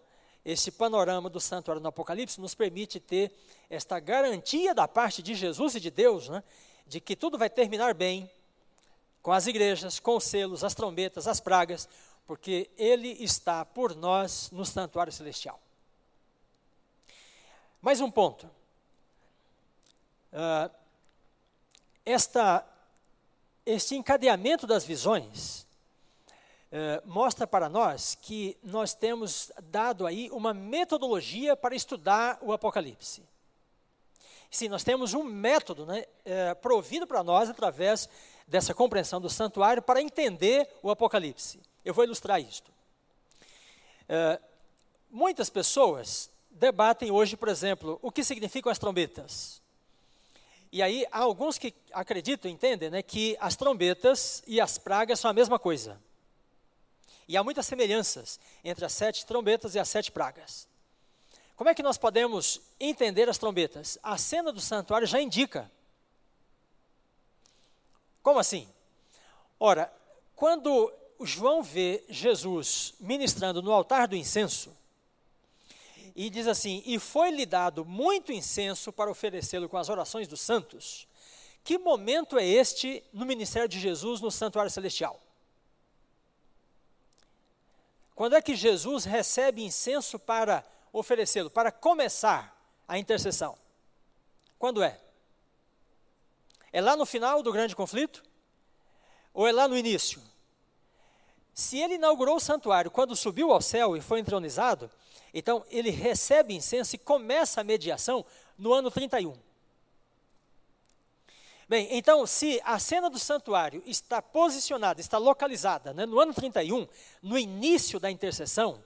este panorama do santuário no Apocalipse nos permite ter esta garantia da parte de Jesus e de Deus, né, de que tudo vai terminar bem com as igrejas, com os selos, as trombetas, as pragas, porque Ele está por nós no santuário celestial. Mais um ponto. Uh, esta, este encadeamento das visões uh, mostra para nós que nós temos dado aí uma metodologia para estudar o Apocalipse. Sim, nós temos um método né, uh, provido para nós através dessa compreensão do santuário para entender o Apocalipse. Eu vou ilustrar isto. É, muitas pessoas debatem hoje, por exemplo, o que significam as trombetas. E aí há alguns que acreditam, entendem, né, que as trombetas e as pragas são a mesma coisa. E há muitas semelhanças entre as sete trombetas e as sete pragas. Como é que nós podemos entender as trombetas? A cena do santuário já indica. Como assim? Ora, quando João vê Jesus ministrando no altar do incenso e diz assim: E foi-lhe dado muito incenso para oferecê-lo com as orações dos santos. Que momento é este no ministério de Jesus no santuário celestial? Quando é que Jesus recebe incenso para oferecê-lo, para começar a intercessão? Quando é? É lá no final do grande conflito? Ou é lá no início? Se ele inaugurou o santuário quando subiu ao céu e foi entronizado, então ele recebe incenso e começa a mediação no ano 31. Bem, então, se a cena do santuário está posicionada, está localizada né, no ano 31, no início da intercessão,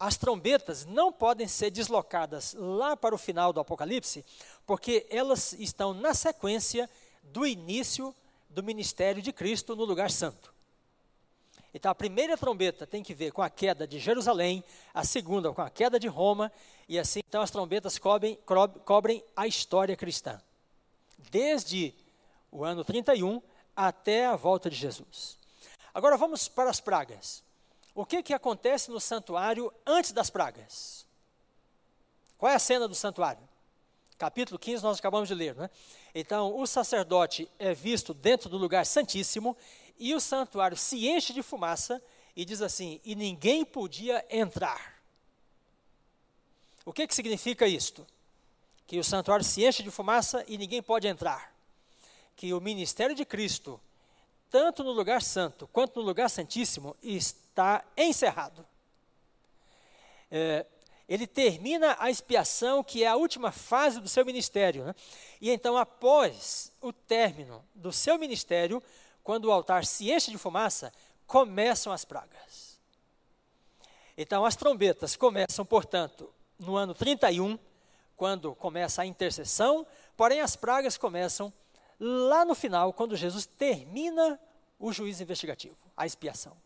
as trombetas não podem ser deslocadas lá para o final do Apocalipse, porque elas estão na sequência do início do ministério de Cristo no lugar santo. Então a primeira trombeta tem que ver com a queda de Jerusalém, a segunda com a queda de Roma, e assim então as trombetas cobrem, cobrem a história cristã. Desde o ano 31 até a volta de Jesus. Agora vamos para as pragas. O que, que acontece no santuário antes das pragas? Qual é a cena do santuário? Capítulo 15 nós acabamos de ler, né? Então, o sacerdote é visto dentro do lugar santíssimo e o santuário se enche de fumaça e diz assim: e ninguém podia entrar. O que, que significa isto? Que o santuário se enche de fumaça e ninguém pode entrar. Que o ministério de Cristo, tanto no lugar santo quanto no lugar santíssimo, está encerrado. É, ele termina a expiação, que é a última fase do seu ministério. Né? E então, após o término do seu ministério, quando o altar se enche de fumaça, começam as pragas. Então, as trombetas começam, portanto, no ano 31, quando começa a intercessão, porém as pragas começam lá no final, quando Jesus termina o juízo investigativo, a expiação.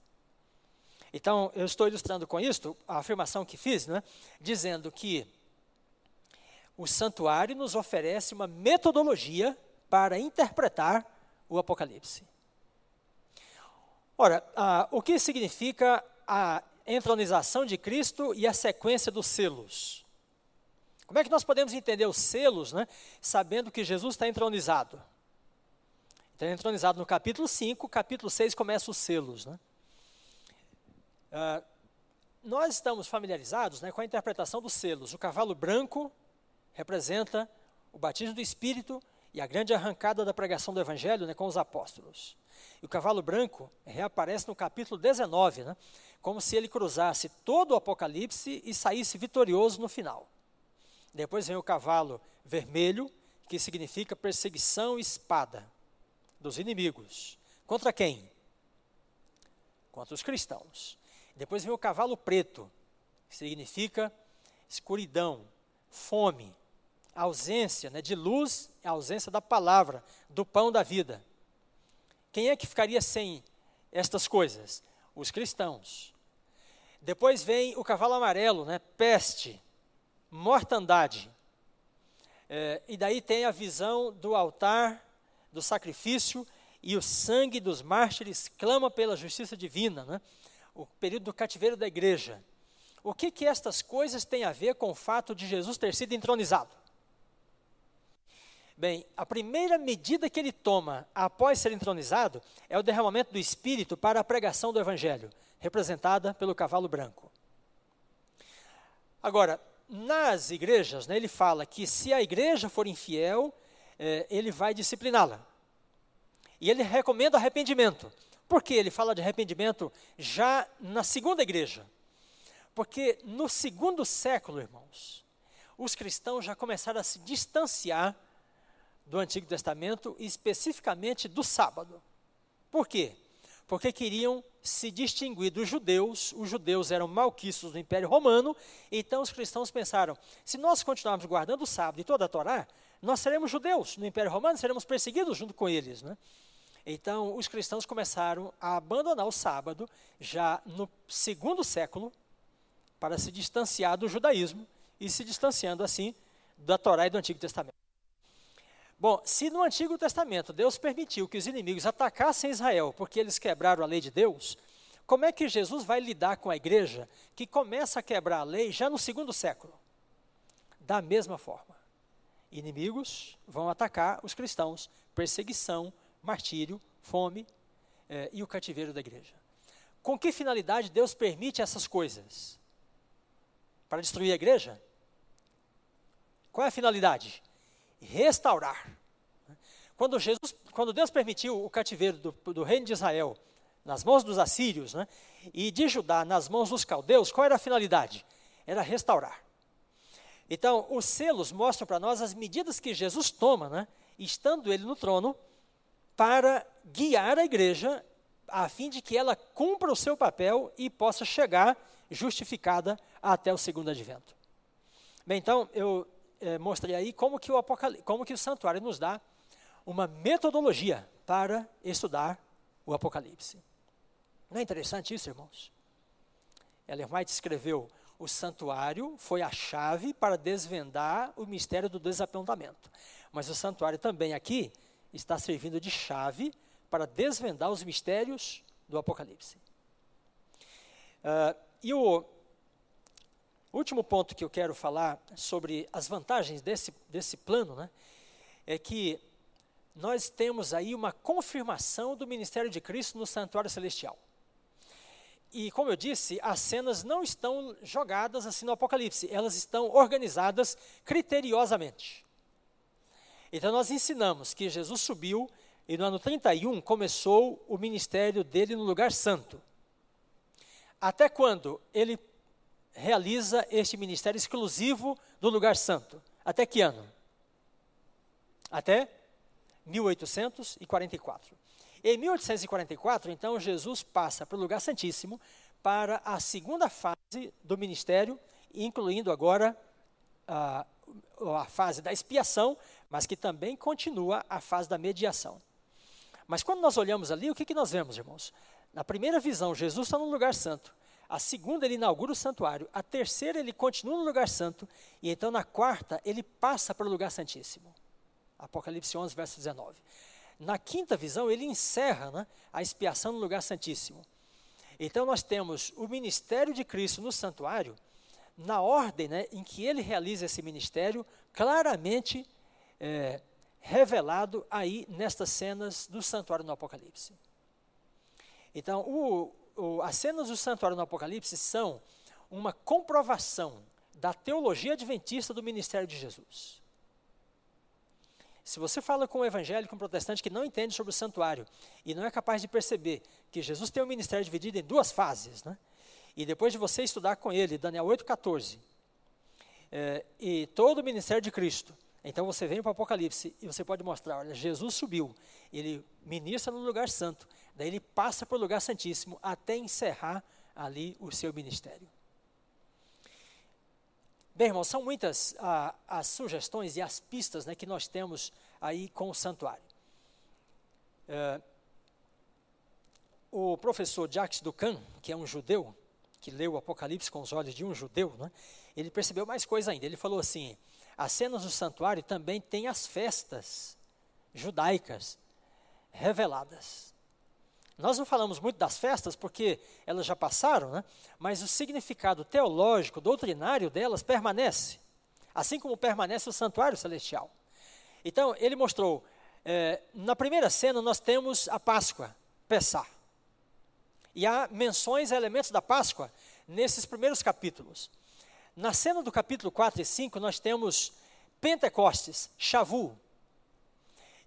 Então, eu estou ilustrando com isto a afirmação que fiz, né, dizendo que o santuário nos oferece uma metodologia para interpretar o Apocalipse. Ora, ah, o que significa a entronização de Cristo e a sequência dos selos? Como é que nós podemos entender os selos, né, sabendo que Jesus está entronizado? Está entronizado no capítulo 5, capítulo 6 começa os selos. Né? Ah, nós estamos familiarizados né, com a interpretação dos selos. O cavalo branco representa o batismo do Espírito e a grande arrancada da pregação do Evangelho né, com os apóstolos. E o cavalo branco reaparece no capítulo 19, né? como se ele cruzasse todo o Apocalipse e saísse vitorioso no final. Depois vem o cavalo vermelho, que significa perseguição e espada dos inimigos. Contra quem? Contra os cristãos. Depois vem o cavalo preto, que significa escuridão, fome, ausência né, de luz, ausência da palavra, do pão da vida. Quem é que ficaria sem estas coisas? Os cristãos. Depois vem o cavalo amarelo, né, peste, mortandade. É, e daí tem a visão do altar, do sacrifício e o sangue dos mártires clama pela justiça divina, né? o período do cativeiro da igreja. O que que estas coisas têm a ver com o fato de Jesus ter sido entronizado? Bem, a primeira medida que ele toma após ser entronizado é o derramamento do Espírito para a pregação do Evangelho, representada pelo cavalo branco. Agora, nas igrejas, né, ele fala que se a igreja for infiel, é, ele vai discipliná-la. E ele recomenda arrependimento. Por que ele fala de arrependimento já na segunda igreja? Porque no segundo século, irmãos, os cristãos já começaram a se distanciar do Antigo Testamento, especificamente do sábado. Por quê? Porque queriam se distinguir dos judeus, os judeus eram malquiços do Império Romano, então os cristãos pensaram: se nós continuarmos guardando o sábado e toda a Torá, nós seremos judeus no Império Romano, seremos perseguidos junto com eles. Né? Então, os cristãos começaram a abandonar o sábado já no segundo século para se distanciar do judaísmo e se distanciando assim da Torá e do Antigo Testamento. Bom, se no Antigo Testamento Deus permitiu que os inimigos atacassem Israel porque eles quebraram a lei de Deus, como é que Jesus vai lidar com a igreja que começa a quebrar a lei já no segundo século? Da mesma forma. Inimigos vão atacar os cristãos, perseguição, martírio, fome eh, e o cativeiro da igreja. Com que finalidade Deus permite essas coisas? Para destruir a igreja? Qual é a finalidade? restaurar. Quando, Jesus, quando Deus permitiu o cativeiro do, do reino de Israel nas mãos dos assírios né, e de Judá nas mãos dos caldeus, qual era a finalidade? Era restaurar. Então, os selos mostram para nós as medidas que Jesus toma, né, estando ele no trono, para guiar a igreja, a fim de que ela cumpra o seu papel e possa chegar justificada até o segundo advento. Bem, então, eu é, mostrei aí como que, o como que o santuário nos dá uma metodologia para estudar o Apocalipse. Não é interessante isso, irmãos? Ellen White escreveu: o santuário foi a chave para desvendar o mistério do desapontamento. Mas o santuário também aqui está servindo de chave para desvendar os mistérios do Apocalipse. Uh, e o último ponto que eu quero falar sobre as vantagens desse, desse plano, né, é que nós temos aí uma confirmação do ministério de Cristo no santuário celestial. E, como eu disse, as cenas não estão jogadas assim no Apocalipse, elas estão organizadas criteriosamente. Então, nós ensinamos que Jesus subiu e no ano 31 começou o ministério dele no lugar santo. Até quando ele realiza este ministério exclusivo do lugar santo. Até que ano? Até 1844. Em 1844, então, Jesus passa para o lugar santíssimo para a segunda fase do ministério, incluindo agora a, a fase da expiação, mas que também continua a fase da mediação. Mas quando nós olhamos ali, o que, que nós vemos, irmãos? Na primeira visão, Jesus está no lugar santo. A segunda, ele inaugura o santuário. A terceira, ele continua no lugar santo. E então, na quarta, ele passa para o lugar santíssimo. Apocalipse 11, verso 19. Na quinta visão, ele encerra né, a expiação no lugar santíssimo. Então, nós temos o ministério de Cristo no santuário, na ordem né, em que ele realiza esse ministério, claramente é, revelado aí nestas cenas do santuário no Apocalipse. Então, o, o, as cenas do santuário no Apocalipse são uma comprovação da teologia adventista do ministério de Jesus. Se você fala com um evangélico, um protestante que não entende sobre o santuário e não é capaz de perceber que Jesus tem um ministério dividido em duas fases, né? e depois de você estudar com ele, Daniel 8,14, é, e todo o ministério de Cristo, Então você vem para o Apocalipse e você pode mostrar, olha, Jesus subiu, ele ministra no lugar santo, daí ele passa para o lugar santíssimo até encerrar ali o seu ministério. Bem, irmãos, são muitas ah, as sugestões e as pistas né, que nós temos aí com o santuário. É, o professor Jacques Ducan, que é um judeu, que leu o Apocalipse com os olhos de um judeu, né, ele percebeu mais coisa ainda. Ele falou assim: as cenas do santuário também têm as festas judaicas reveladas. Nós não falamos muito das festas porque elas já passaram, né? mas o significado teológico, doutrinário delas permanece, assim como permanece o santuário celestial. Então, ele mostrou, é, na primeira cena nós temos a Páscoa, Pessah. E há menções a elementos da Páscoa nesses primeiros capítulos. Na cena do capítulo 4 e 5, nós temos Pentecostes, Shavu.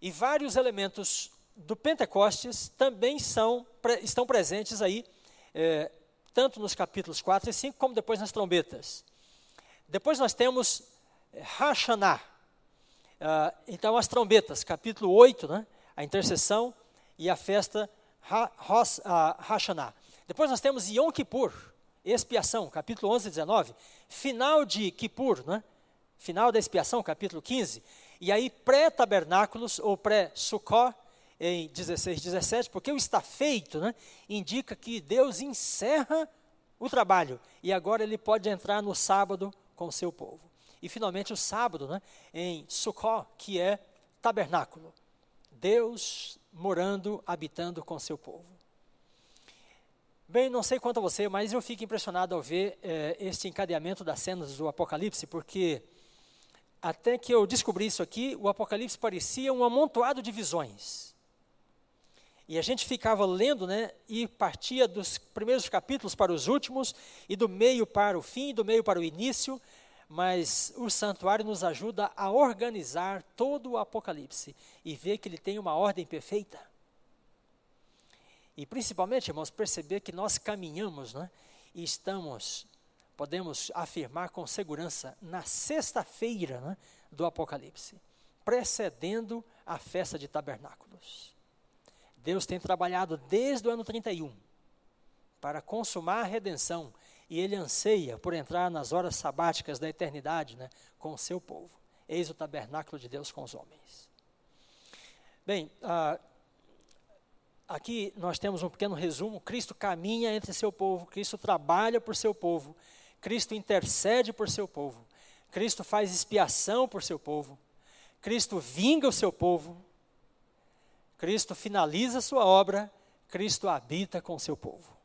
E vários elementos do Pentecostes também são, estão presentes aí, é, tanto nos capítulos 4 e 5, como depois nas trombetas. Depois nós temos é, Hashanah. Ah, então, as trombetas, capítulo 8, né, a intercessão e a festa ha, ah. Depois nós temos Yom Kippur, expiação, capítulo 11 e 19. Final de Kippur, né, final da expiação, capítulo 15. E aí, pré-tabernáculos ou pré-sukkot, em 16, 17, porque o está feito né, indica que Deus encerra o trabalho e agora ele pode entrar no sábado com o seu povo. E finalmente o sábado, né, em Sukkot, que é tabernáculo. Deus morando, habitando com seu povo. Bem, não sei quanto a você, mas eu fico impressionado ao ver eh, este encadeamento das cenas do Apocalipse, porque até que eu descobri isso aqui, o Apocalipse parecia um amontoado de visões. E a gente ficava lendo, né, e partia dos primeiros capítulos para os últimos, e do meio para o fim, do meio para o início, mas o santuário nos ajuda a organizar todo o Apocalipse e ver que ele tem uma ordem perfeita. E principalmente, irmãos, perceber que nós caminhamos, né, e estamos, podemos afirmar com segurança, na sexta-feira né, do Apocalipse, precedendo a festa de tabernáculos. Deus tem trabalhado desde o ano 31 para consumar a redenção e ele anseia por entrar nas horas sabáticas da eternidade né, com o seu povo. Eis o tabernáculo de Deus com os homens. Bem, ah, aqui nós temos um pequeno resumo: Cristo caminha entre seu povo, Cristo trabalha por seu povo, Cristo intercede por seu povo, Cristo faz expiação por seu povo, Cristo vinga o seu povo, Cristo finaliza sua obra, Cristo habita com o seu povo.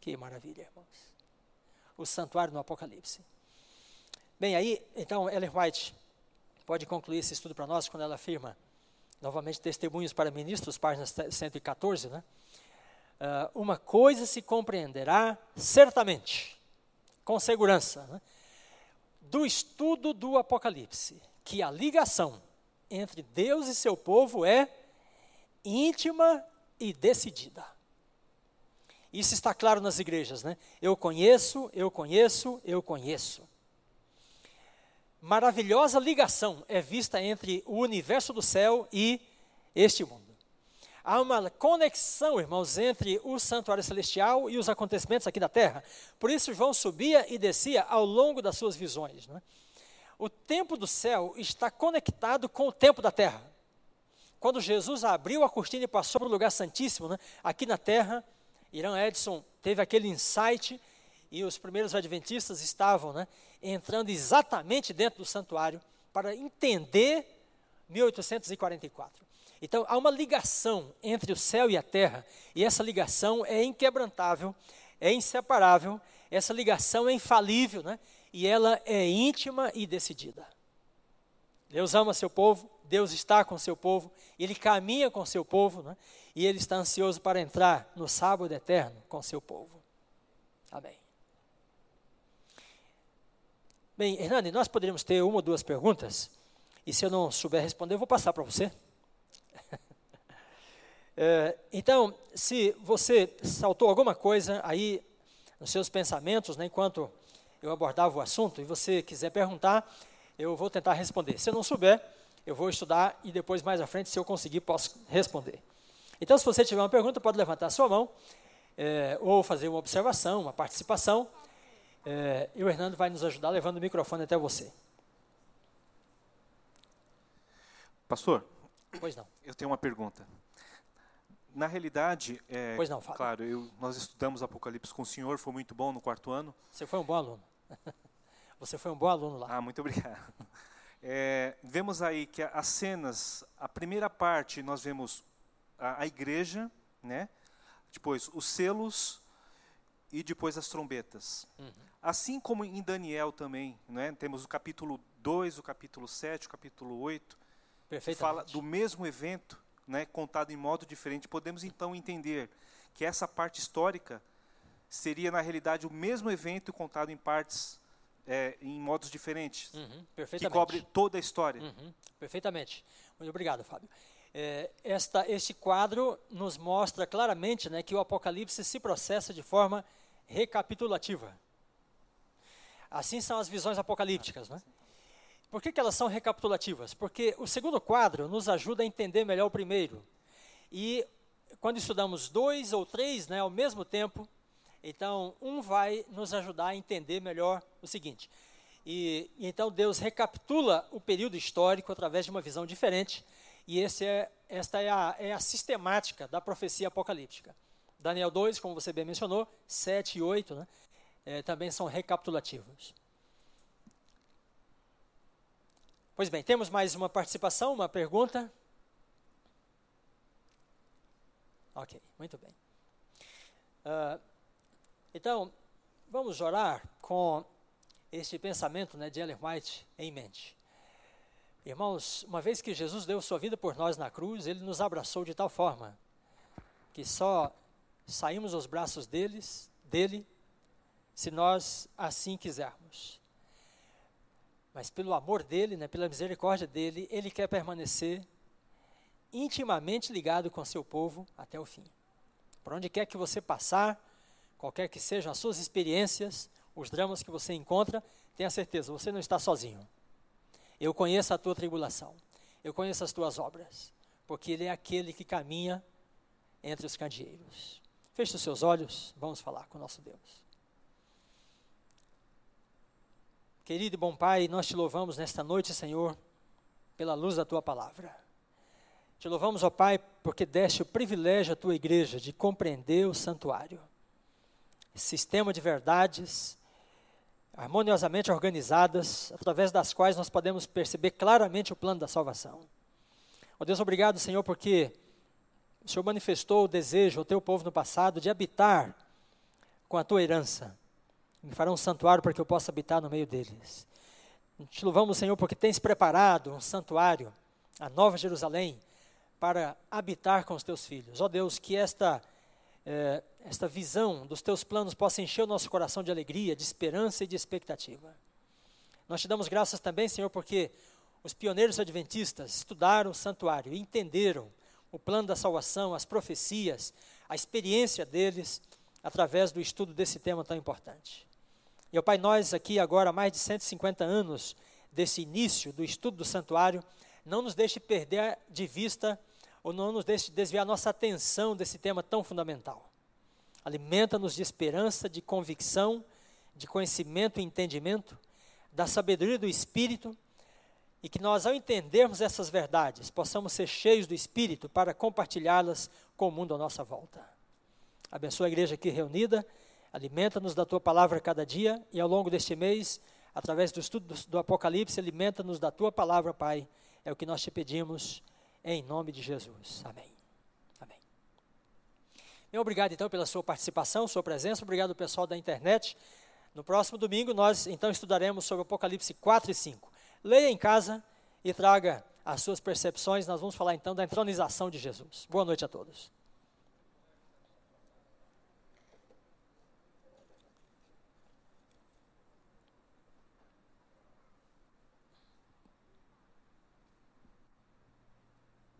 Que maravilha, irmãos. O santuário no Apocalipse. Bem, aí, então, Ellen White pode concluir esse estudo para nós quando ela afirma, novamente, Testemunhos para Ministros, página 114, né? Uh, uma coisa se compreenderá certamente, com segurança, né? do estudo do Apocalipse, que a ligação entre Deus e seu povo é íntima e decidida. Isso está claro nas igrejas, né? Eu conheço, eu conheço, eu conheço. Maravilhosa ligação é vista entre o universo do céu e este mundo. Há uma conexão, irmãos, entre o santuário celestial e os acontecimentos aqui da terra. Por isso, João subia e descia ao longo das suas visões. Né? O tempo do céu está conectado com o tempo da terra. Quando Jesus abriu a cortina e passou para o lugar santíssimo, né, aqui na terra, Irã Edson teve aquele insight e os primeiros adventistas estavam né, entrando exatamente dentro do santuário para entender 1844. Então, há uma ligação entre o céu e a terra, e essa ligação é inquebrantável, é inseparável, essa ligação é infalível, né? e ela é íntima e decidida. Deus ama seu povo, Deus está com seu povo, ele caminha com seu povo, né? e ele está ansioso para entrar no sábado eterno com seu povo. Amém. Bem, Hernani, nós poderíamos ter uma ou duas perguntas, e se eu não souber responder, eu vou passar para você. é, então, se você saltou alguma coisa aí nos seus pensamentos, né, enquanto eu abordava o assunto, e você quiser perguntar, eu vou tentar responder. Se eu não souber, eu vou estudar e depois, mais à frente, se eu conseguir, posso responder. Então, se você tiver uma pergunta, pode levantar a sua mão, é, ou fazer uma observação, uma participação. É, e o Hernando vai nos ajudar levando o microfone até você. Pastor? Pois não. Eu tenho uma pergunta. Na realidade, é, pois não, claro, eu, nós estudamos Apocalipse com o senhor, foi muito bom no quarto ano. Você foi um bom aluno. Você foi um bom aluno lá. Ah, muito obrigado. É, vemos aí que as cenas, a primeira parte nós vemos a, a igreja, né? depois os selos e depois as trombetas. Uhum. Assim como em Daniel também, né? temos o capítulo 2, o capítulo 7, o capítulo 8, que fala do mesmo evento, né? contado em modo diferente. Podemos então entender que essa parte histórica seria na realidade o mesmo evento contado em partes é, em modos diferentes. Uhum, que cobre toda a história. Uhum, perfeitamente. Muito obrigado, Fábio. É, esta, este quadro nos mostra claramente né, que o Apocalipse se processa de forma recapitulativa. Assim são as visões apocalípticas. Né? Por que, que elas são recapitulativas? Porque o segundo quadro nos ajuda a entender melhor o primeiro. E quando estudamos dois ou três né, ao mesmo tempo, então, um vai nos ajudar a entender melhor o seguinte. E, então Deus recapitula o período histórico através de uma visão diferente, e é, esta é a, é a sistemática da profecia apocalíptica. Daniel 2, como você bem mencionou, 7 e 8, né, é, também são recapitulativos. Pois bem, temos mais uma participação, uma pergunta? Ok, muito bem. Uh, então, vamos orar com este pensamento né, de Ellen White em mente. Irmãos, uma vez que Jesus deu sua vida por nós na cruz, ele nos abraçou de tal forma que só saímos aos braços deles, dele se nós assim quisermos. Mas pelo amor dele, né, pela misericórdia dele, ele quer permanecer intimamente ligado com seu povo até o fim. Por onde quer que você passar, qualquer que sejam as suas experiências, os dramas que você encontra, tenha certeza, você não está sozinho. Eu conheço a tua tribulação, eu conheço as tuas obras, porque Ele é aquele que caminha entre os candeeiros. Feche os seus olhos, vamos falar com o nosso Deus. Querido e bom Pai, nós te louvamos nesta noite, Senhor, pela luz da tua palavra. Te louvamos, ó Pai, porque deste o privilégio à tua igreja de compreender o santuário sistema de verdades harmoniosamente organizadas, através das quais nós podemos perceber claramente o plano da salvação. Ó Deus, obrigado, Senhor, porque o Senhor manifestou o desejo ao teu povo no passado de habitar com a tua herança. Me fará um santuário para que eu possa habitar no meio deles. Te louvamos, Senhor, porque tens preparado um santuário, a Nova Jerusalém, para habitar com os teus filhos. Ó Deus, que esta é, esta visão dos teus planos possa encher o nosso coração de alegria, de esperança e de expectativa. Nós te damos graças também, Senhor, porque os pioneiros adventistas estudaram o santuário e entenderam o plano da salvação, as profecias, a experiência deles através do estudo desse tema tão importante. E, ó Pai, nós aqui agora, mais de 150 anos desse início do estudo do santuário, não nos deixe perder de vista ou não nos deixe desviar nossa atenção desse tema tão fundamental. Alimenta-nos de esperança, de convicção, de conhecimento e entendimento, da sabedoria do Espírito, e que nós, ao entendermos essas verdades, possamos ser cheios do Espírito para compartilhá-las com o mundo à nossa volta. Abençoa a igreja aqui reunida, alimenta-nos da tua palavra cada dia e ao longo deste mês, através do estudo do, Apocalipse, alimenta-nos da tua palavra, Pai. É o que nós te pedimos em nome de Jesus. Amém. Amém. Bem, obrigado então pela sua participação, sua presença. Obrigado pessoal da internet. No próximo domingo nós então estudaremos sobre Apocalipse 4 e 5. Leia em casa e traga as suas percepções. Nós vamos falar então da entronização de Jesus. Boa noite a todos.